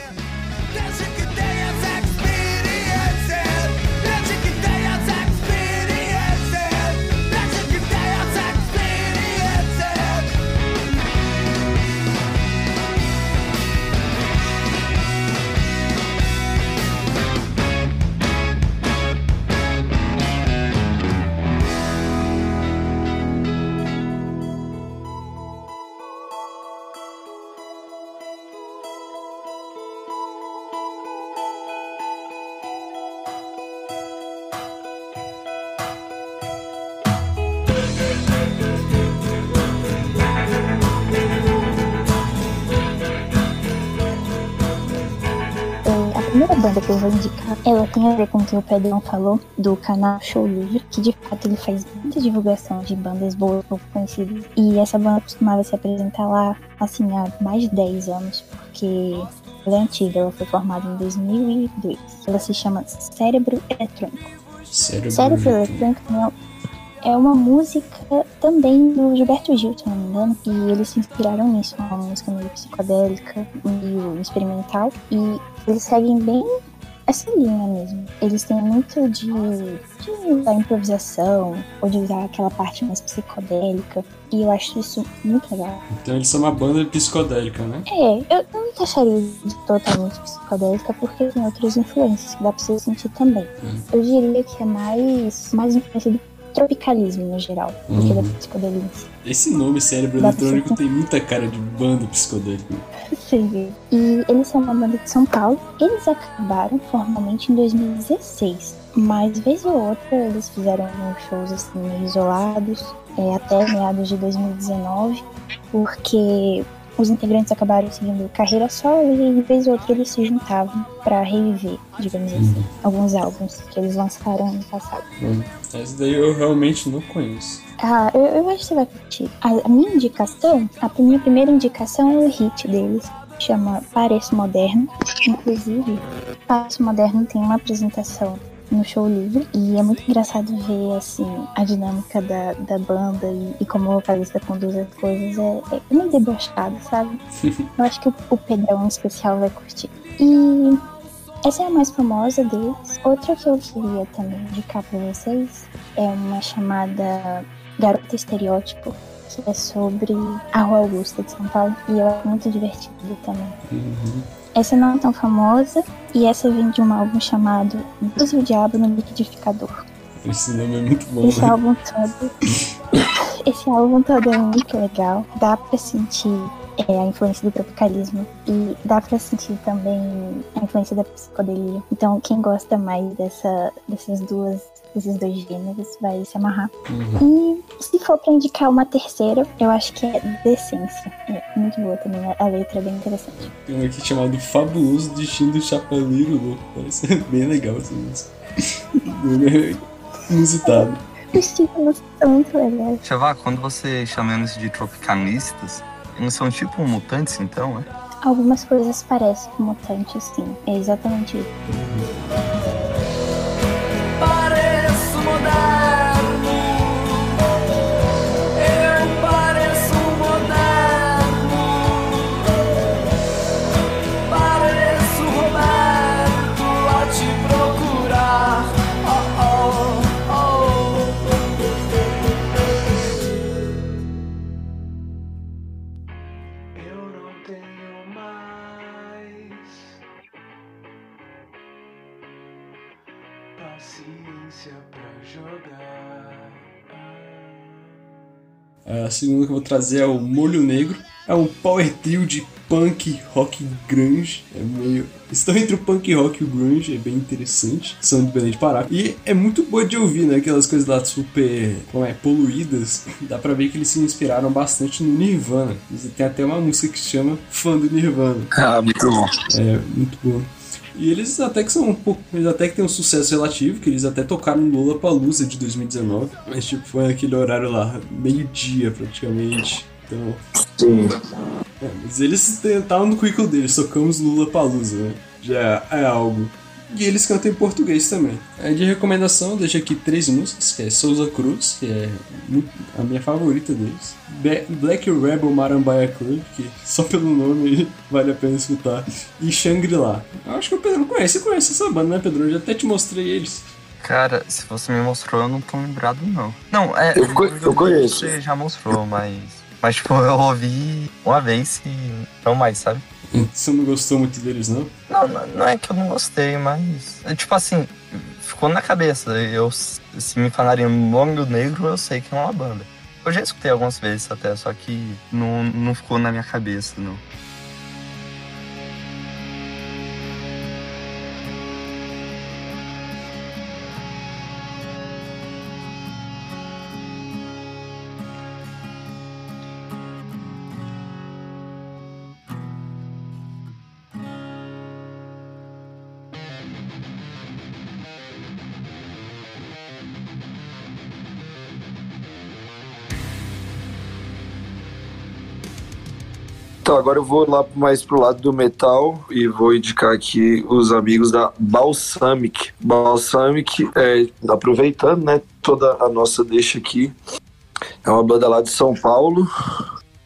Que o Pedrão falou, do canal Show Livre, que de fato ele faz muita divulgação de bandas boas, pouco conhecidas. E essa banda costumava se apresentar lá, assim, há mais de 10 anos, porque ela é antiga, ela foi formada em 2002. Ela se chama Cérebro Eletrônico. Cérebro? Eletrônico é- é uma música também do Gilberto Gil, se não me engano, e eles se inspiraram nisso, é uma música meio psicodélica, meio experimental, e eles seguem bem essa linha mesmo. Eles têm muito de, de usar improvisação, ou de usar aquela parte mais psicodélica, e eu acho isso muito legal. Então eles são uma banda psicodélica, né? É, eu eu não de totalmente psicodélica porque tem outras influências que dá pra você sentir também. Hum. Eu diria que é mais, mais influência do tropicalismo no geral, do que da Uhum. psicodelia. Esse nome cérebro eletrônico tem muita cara de banda psicodélica. Sim. E eles são uma banda de São Paulo. Eles acabaram formalmente em 2016. Mas vez ou outra eles fizeram shows assim isolados, é, até meados de 2019, porque os integrantes acabaram seguindo carreira solo e vez ou outra eles se juntavam pra reviver, digamos assim, alguns álbuns que eles lançaram no passado. Hum, Essa daí eu realmente não conheço. Ah, eu, eu acho que você vai curtir. A, a minha indicação, a minha primeira indicação é o hit deles, chama Pareço Moderno. Inclusive, Pareço Moderno tem uma apresentação no show livre e é muito engraçado ver assim a dinâmica da, da banda e, e como o vocalista conduz as coisas é, é meio debochado, sabe? *laughs* Eu acho que o, o Pedrão em especial vai curtir. E essa é a mais famosa deles. Outra que eu queria também indicar pra vocês é uma chamada Garota Estereótipo, que é sobre a Rua Augusta de São Paulo. E eu acho muito divertido também. Uhum. Essa não é tão famosa, e essa vem de um álbum chamado Deus e o Diabo no Liquidificador. Esse nome é muito bom, Esse né? álbum todo. *coughs* Esse álbum todo é muito legal. Dá pra sentir é, a influência do tropicalismo e dá pra sentir também a influência da psicodelia. Então, quem gosta mais dessa, dessas duas, desses dois gêneros vai se amarrar. Uhum. E se for pra indicar uma terceira, eu acho que é Decência. É muito boa também, a- letra é bem interessante. Tem um aqui chamado Fabuloso Destino do Chapeleiro Louco. Parece *laughs* bem legal essa música. É *laughs* Inusitado. Os títulos são muito legais. Chavá, quando você chama eles de tropicalistas, eles são tipo mutantes, então, é? Algumas coisas parecem com mutantes, sim. É exatamente isso. A segunda que eu vou trazer é o Molho Negro. É um power trio de punk rock grunge. É meio. Estão entre o punk rock e o grunge, é bem interessante. São do Belém de Pará. E é muito boa de ouvir, né? Aquelas coisas lá super. como é? poluídas. *laughs* Dá pra ver que eles se inspiraram bastante no Nirvana. Tem até uma música que se chama Fã do Nirvana. Ah, muito bom. É, muito bom. E eles até que são um pouco. Eles até que têm um sucesso relativo, que eles até tocaram no Lula Palusa de 2019. Mas tipo, foi aquele horário lá, meio-dia praticamente. Então. Sim. É, mas eles tentaram no currículo deles, tocamos Lula Palusa, né? Já é algo. E eles cantam em português também. É de recomendação, eu deixo aqui três músicas, que é Souza Cruz, que é a minha favorita deles. Black Rebel Marambaia Club, que *laughs* só pelo nome *laughs* vale a pena escutar. E Shangri-La. Eu acho que o Pedro conhece, você conhece essa banda, né, Pedro? Eu já até te mostrei eles. Cara, se você me mostrou, eu não tô lembrado, não. Não, é. Eu co- eu conheço. Você já mostrou, mas. Mas, tipo, eu ouvi uma vez e não mais, sabe? Você não gostou muito deles, não? Não, não, é que eu não gostei, mas. é Tipo assim, ficou na cabeça. Eu, se me falarem o nome do negro, eu sei que é uma banda. Eu já escutei algumas vezes até, só que não, não ficou na minha cabeça, não. Então, agora eu vou lá mais pro lado do metal e vou indicar aqui os amigos da Balsamic. Balsamic, é, aproveitando, né, toda a nossa deixa aqui, é uma banda lá de São Paulo,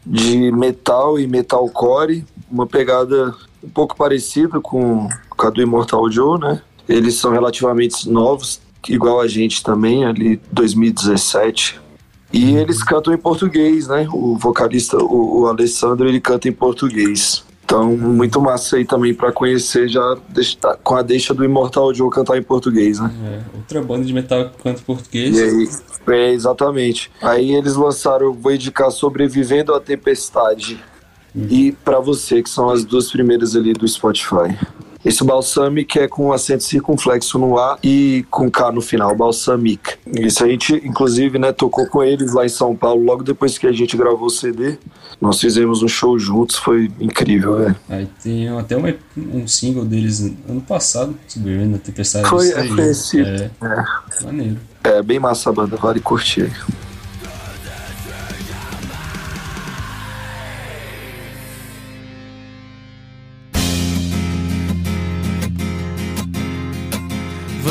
de metal e metalcore, uma pegada um pouco parecida com, com a do Immortal Joe, né? Eles são relativamente novos, igual a gente também, ali 2017. E eles cantam em português, né? O vocalista, o, o Alessandro, ele canta em português. Então, muito massa aí também pra conhecer já deixa- com a deixa do Immortal Joe cantar em português, né? É, outra banda de metal que canta em português. Aí, é, exatamente. Aí eles lançaram, vou indicar Sobrevivendo à Tempestade. E Pra Você, que são as duas primeiras ali do Spotify. Esse Balsamic é com acento circunflexo no A e com K no final, Balsamic. Isso a gente, inclusive, né, tocou com eles lá em São Paulo, logo depois que a gente gravou o CD. Nós fizemos um show juntos, foi incrível, velho. Aí tem até um, um single deles ano passado, Sobrevivendo na Tempestade. Foi, é, foi esse. É, É. maneiro. É bem massa a banda, vale curtir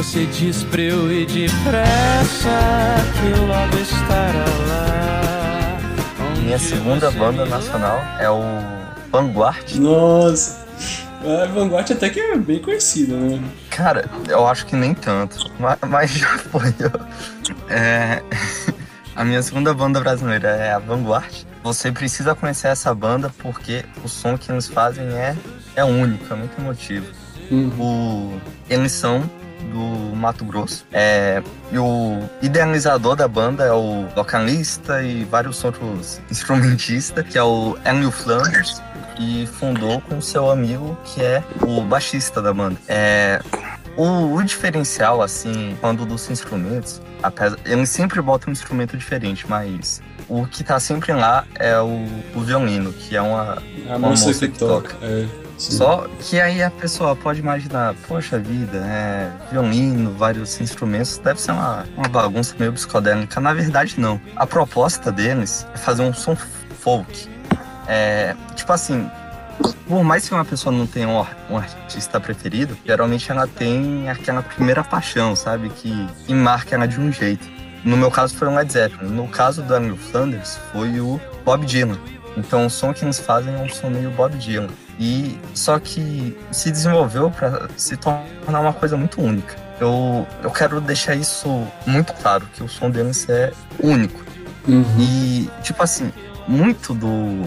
Você diz pra eu ir depressa que eu logo estará lá. Minha segunda banda nacional é o Vanguard. Nossa! A Vanguard até que é bem conhecida, né? Cara, eu acho que nem tanto, mas, mas *laughs* já foi. É, a minha segunda banda brasileira é a Vanguard. Você precisa conhecer essa banda porque o som que eles fazem é, é único, é muito emotivo. O, eles são do Mato Grosso. É, e o idealizador da banda é o vocalista e vários outros instrumentistas, que é o Enio Flanders, e fundou com seu amigo, que é o baixista da banda. É, o, o diferencial, assim, quando dos instrumentos, apesar, eles sempre botam um instrumento diferente, mas o que tá sempre lá é o, o violino, que é uma, A uma moça moça que toca. É, sim. Só que aí a pessoa pode imaginar, poxa vida, é, violino, vários instrumentos, deve ser uma, uma bagunça meio psicodélica. Na verdade, não. A proposta deles é fazer um som folk. É, tipo assim, por mais que uma pessoa não tenha um, ar- artista preferido, geralmente ela tem aquela primeira paixão, sabe? Que, marca ela de um jeito. No meu caso foi o Led Zeppelin. No caso do Daniel Flanders foi o Bob Dylan. Então o som que eles fazem é um som meio Bob Dylan. E só que se desenvolveu para se tornar uma coisa muito única. Eu, eu quero deixar isso muito claro, que o som deles é único. E, tipo assim, muito do.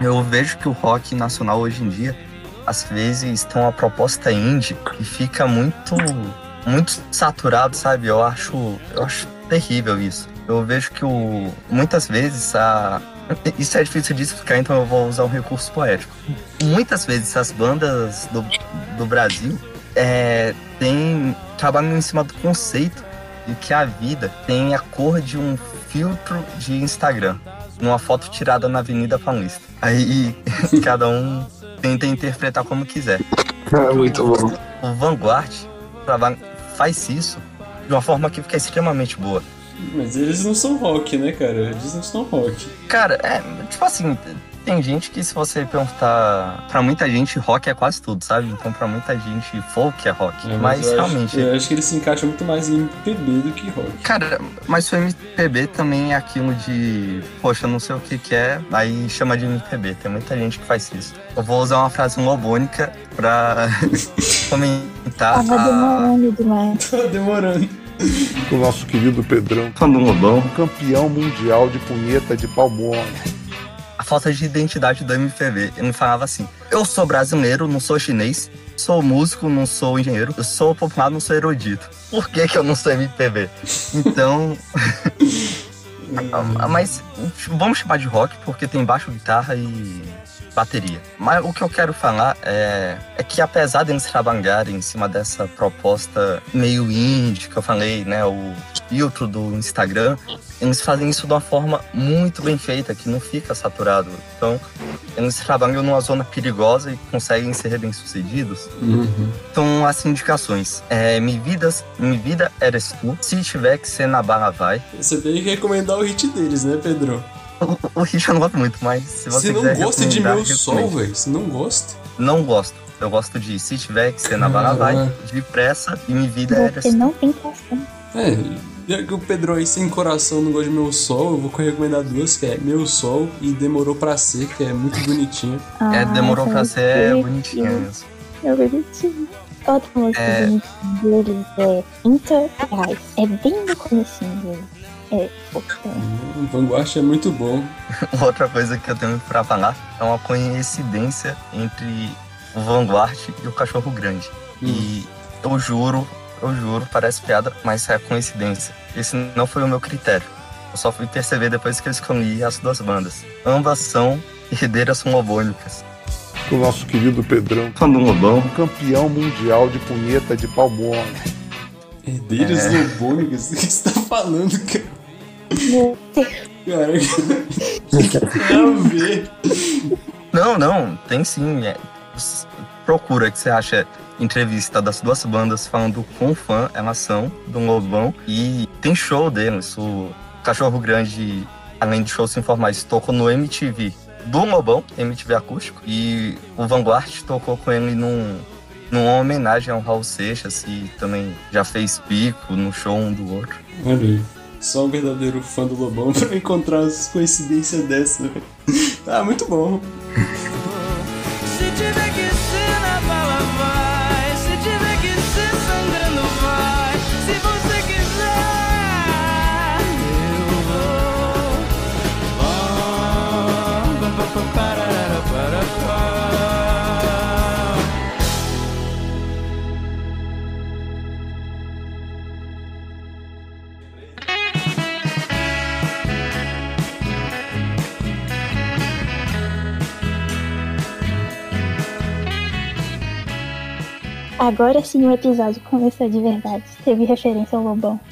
Eu vejo que o rock nacional hoje em dia, às vezes, tem uma proposta indie e fica muito muito saturado, sabe? Eu acho, eu acho terrível isso. Eu vejo que o, muitas vezes a. Isso é difícil de explicar, então eu vou usar um recurso poético. Muitas vezes as bandas do, do Brasil é, tem, trabalham em cima do conceito de que a vida tem a cor de um filtro de Instagram, numa foto tirada na Avenida Paulista. Aí *laughs* cada um tenta interpretar como quiser. Muito bom. O Vanguard faz isso de uma forma que fica extremamente boa. Mas eles não são rock, né, cara? Eles não são rock. Cara, é, tipo assim, tem gente que se você perguntar, pra muita gente rock é quase tudo, sabe? Então pra muita gente folk é rock. É, mas eu realmente, Acho, eu acho que eles se encaixam muito mais em MPB do que rock. Cara, mas o MPB também é aquilo de, poxa, não sei o que que é, aí chama de MPB. Tem muita gente que faz isso. Eu vou usar uma frase lobônica pra *laughs* comentar. Tava a- demorando demais. *laughs* Tá demorando. O nosso querido Pedrão. Um lobão. Campeão mundial de punheta de palmona. a falta de identidade do MPB. Ele falava assim: eu sou brasileiro, não sou chinês, sou músico, não sou engenheiro, eu sou popular, não sou erudito. Por que, que eu não sou MPB? Então. *laughs* *laughs* Mas vamos chamar de rock porque tem baixo, guitarra e bateria. Mas o que eu quero falar é, é que apesar deles trabalharem em cima dessa proposta meio indie que eu falei, né, o filtro do Instagram, eles fazem isso de uma forma muito bem feita, que não fica saturado. Então, eles trabalham numa zona perigosa e conseguem ser bem sucedidos. Então, as indicações. É, Mi, Vidas, Mi Vida Eres Tu. Se tiver que ser na bala, vai. Você tem que recomendar o hit deles, né, Pedro? O, o hit eu não gosto muito, mas se você Você não quiser gosta de Meu Sol, velho? Você não gosta? Não gosto. Eu gosto de Se tiver que ser na bala, vai. Ah. Depressa e Mi Vida Eres Você não tem coração. É, já que o Pedro aí sem coração não gosta de Meu Sol, eu vou recomendar duas, que é Meu Sol e Demorou Pra Ser, que é muito *laughs* bonitinha. É, demorou pra ser é bonitinho. bonitinha mesmo. É bonitinho. Outra música É. bonitinha deles é Inter Rise. É bem no comecinho dele. É. O Vanguard é muito bom. *laughs* Outra coisa que eu tenho pra falar é uma coincidência entre o Vanguard e o Cachorro Grande. E eu juro, eu juro, parece piada, mas é coincidência. Esse não foi o meu critério. Eu só fui perceber depois que eu escolhi as duas bandas. Ambas são herdeiras lobônicas. O nosso querido Pedrão. Um lobão. Campeão mundial de punheta de palmona. Herdeiros É. lobônicas? O que você tá falando, cara? Meu. *laughs* Não, não, tem sim. é. Procura que você acha entrevista das duas bandas falando com fã elas são do Lobão e tem show deles. O Cachorro Grande, além de shows informais, tocou no MTV do Lobão, MTV acústico, e o Vanguard tocou com ele num, numa homenagem ao Raul Seixas e também já fez pico no show um do outro. Olha aí. Só um verdadeiro fã do Lobão *laughs* pra encontrar as coincidências dessa. Ah, muito bom. Agora sim o episódio começou de verdade. Teve referência ao Lobão. *laughs*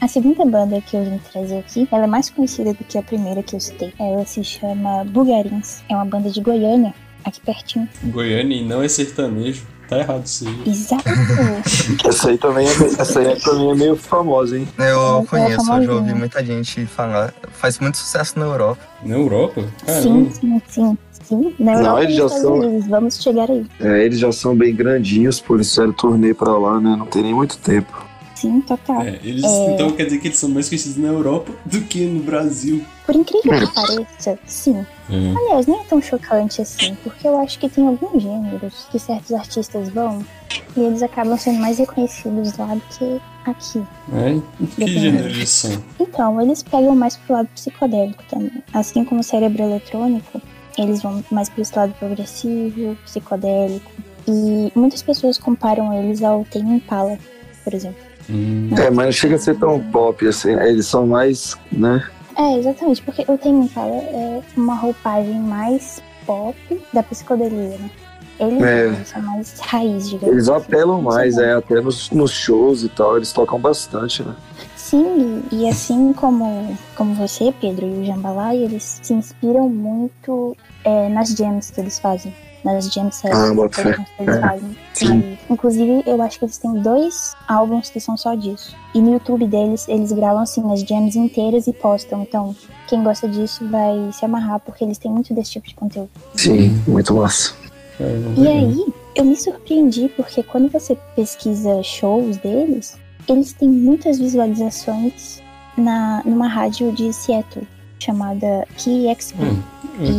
A segunda banda que eu vim trazer aqui, ela é mais conhecida do que a primeira que eu citei. Ela se chama Bugarins. É uma banda de Goiânia, aqui pertinho. Goiânia e não é sertanejo. Tá errado isso aí. Exato. Essa aí também é, meio- essa aí também é meio famosa, hein? Eu É, conheço, eu já ouvi muita gente falar. Faz muito sucesso na Europa. Na Europa? sim, sim, sim. Sim, na Não, Europa eles e já são- Unidos. Vamos chegar aí. É, eles já são bem grandinhos, por isso fizeram turnê pra lá, né? Não tem nem muito tempo. Sim, total. É, eles, É, Então quer dizer que eles são mais conhecidos na Europa do que no Brasil. Por incrível que pareça, sim. É. Aliás, nem é tão chocante assim, porque eu acho que tem alguns gêneros que certos artistas vão e eles acabam sendo mais reconhecidos lá do que aqui. É? Que gênero eles são? Então, eles pegam mais pro lado psicodélico também. Assim como o cérebro eletrônico, eles vão mais pro esse lado progressivo, psicodélico. E muitas pessoas comparam eles ao Tame Impala, por exemplo. É, mas não chega a ser tão pop, assim. Eles são mais, né? É, exatamente, porque o Tame Impala é uma roupagem mais pop da psicodelia, né? Eles, É. eles são mais raiz, digamos. Eles assim. apelam mais, é, até nos, nos shows e tal, eles tocam bastante, né? Sim, e, assim como, como você, Pedro, e o Jambalaya, eles se inspiram muito é, nas jams que eles fazem. Nas jam Ah, sessions boto fé. que eles É. fazem. Sim. E, inclusive, eu acho que eles têm dois álbuns que são só disso. E no YouTube deles, eles gravam assim as jams inteiras e postam. Então, quem gosta disso vai se amarrar, porque eles têm muito desse tipo de conteúdo. Sim, muito massa. E aí, eu me surpreendi porque quando você pesquisa shows deles, eles têm muitas visualizações na, numa rádio de Seattle chamada KXP. E é-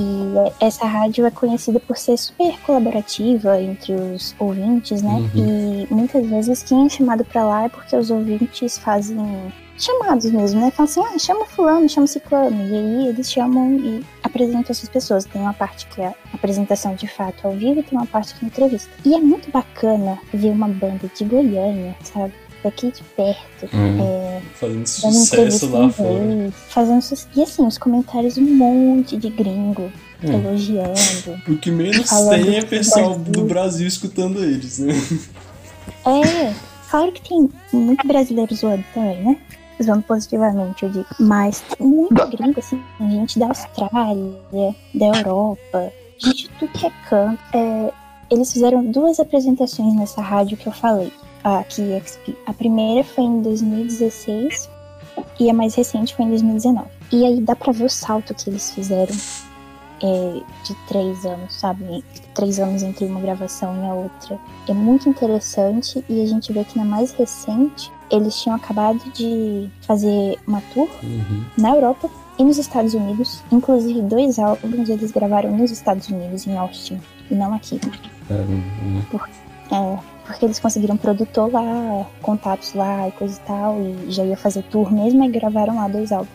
essa rádio é conhecida por ser super colaborativa entre os ouvintes, né? E muitas vezes quem é chamado pra lá é porque os ouvintes fazem chamados mesmo, né? Falam assim, ah, chama fulano, chama ciclano. E aí eles chamam e apresentam essas pessoas. Tem uma parte que é a apresentação de fato ao vivo e tem uma parte que é entrevista. E é muito bacana ver uma banda de Goiânia, sabe? Daqui de perto. Hum. é, Fazendo sucesso lá fora. Fazendo sucesso. E assim, os comentários, um monte de gringo Hum. elogiando. O que menos tem é do pessoal do Brasil escutando eles, né? É, claro que tem muito brasileiro zoando também, né? Zoando positivamente, eu digo. Mas tem muito gringo, assim, gente da Austrália, da Europa, gente de tudo que é canto. É, eles fizeram duas apresentações nessa rádio que eu falei, a KXP. A primeira foi em 2016 e a mais recente foi em 2019. E aí dá pra ver o salto que eles fizeram de três anos, sabe? Três anos entre uma gravação e a outra. É muito interessante e a gente vê que na mais recente eles tinham acabado de fazer uma tour na Europa e nos Estados Unidos. Inclusive, dois álbuns eles gravaram nos Estados Unidos, em Austin, e não aqui. Por- é, porque eles conseguiram produtor lá, contatos lá e coisa e tal, e já ia fazer tour mesmo, e gravaram lá dois álbuns.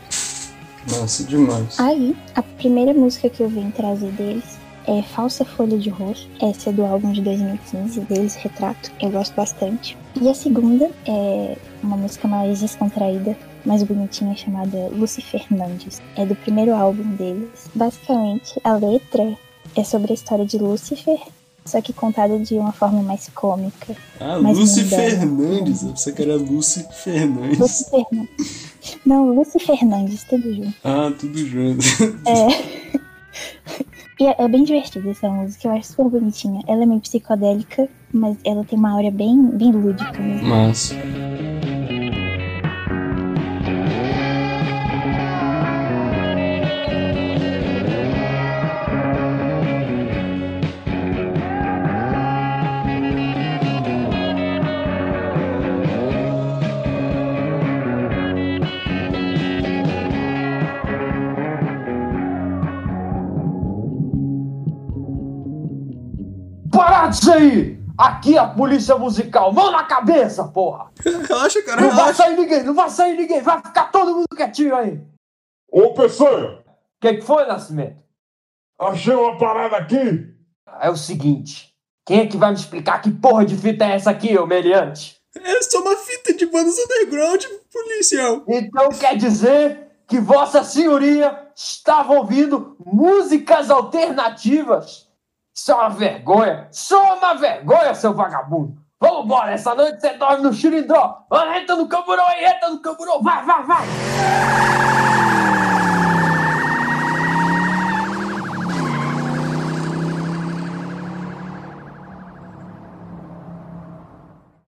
Nossa, demais. Aí, a primeira música que eu vim trazer deles é Falsa Folha de Rosto. Essa é do álbum de 2015 deles, Retrato. Eu gosto bastante. E a segunda é uma música mais descontraída, mais bonitinha, chamada Lucy Fernandes. É do primeiro álbum deles. Basicamente, a letra é sobre a história de Lúcifer, só que contada de uma forma mais cômica. Ah, mais Lucy mundana. Fernandes. Eu pensei que era Lucy Fernandes. Lucy Fernandes. Não, Lucy Fernandes, tudo junto. Ah, tudo junto. É. E é, é bem divertida essa música, eu acho super bonitinha. Ela é meio psicodélica, mas ela tem uma aura bem, bem lúdica mesmo. Massa. Aqui a polícia musical, mão na cabeça, porra! Relaxa, cara, Não vai relaxa. sair ninguém, não vai sair ninguém, vai ficar todo mundo quietinho aí! Ô, Peçanha, O que, que foi, Nascimento? achei uma parada aqui. É o seguinte, quem é que vai me explicar que porra de fita é essa aqui, ô meliante? É só uma fita de bandas underground, policial. Então quer dizer que Vossa Senhoria estava ouvindo músicas alternativas? Isso é uma vergonha! É uma vergonha, seu vagabundo! Vamos embora, essa noite você dorme no xilindró! Entra no camburão aí, entra no camburão! Vai, vai, vai!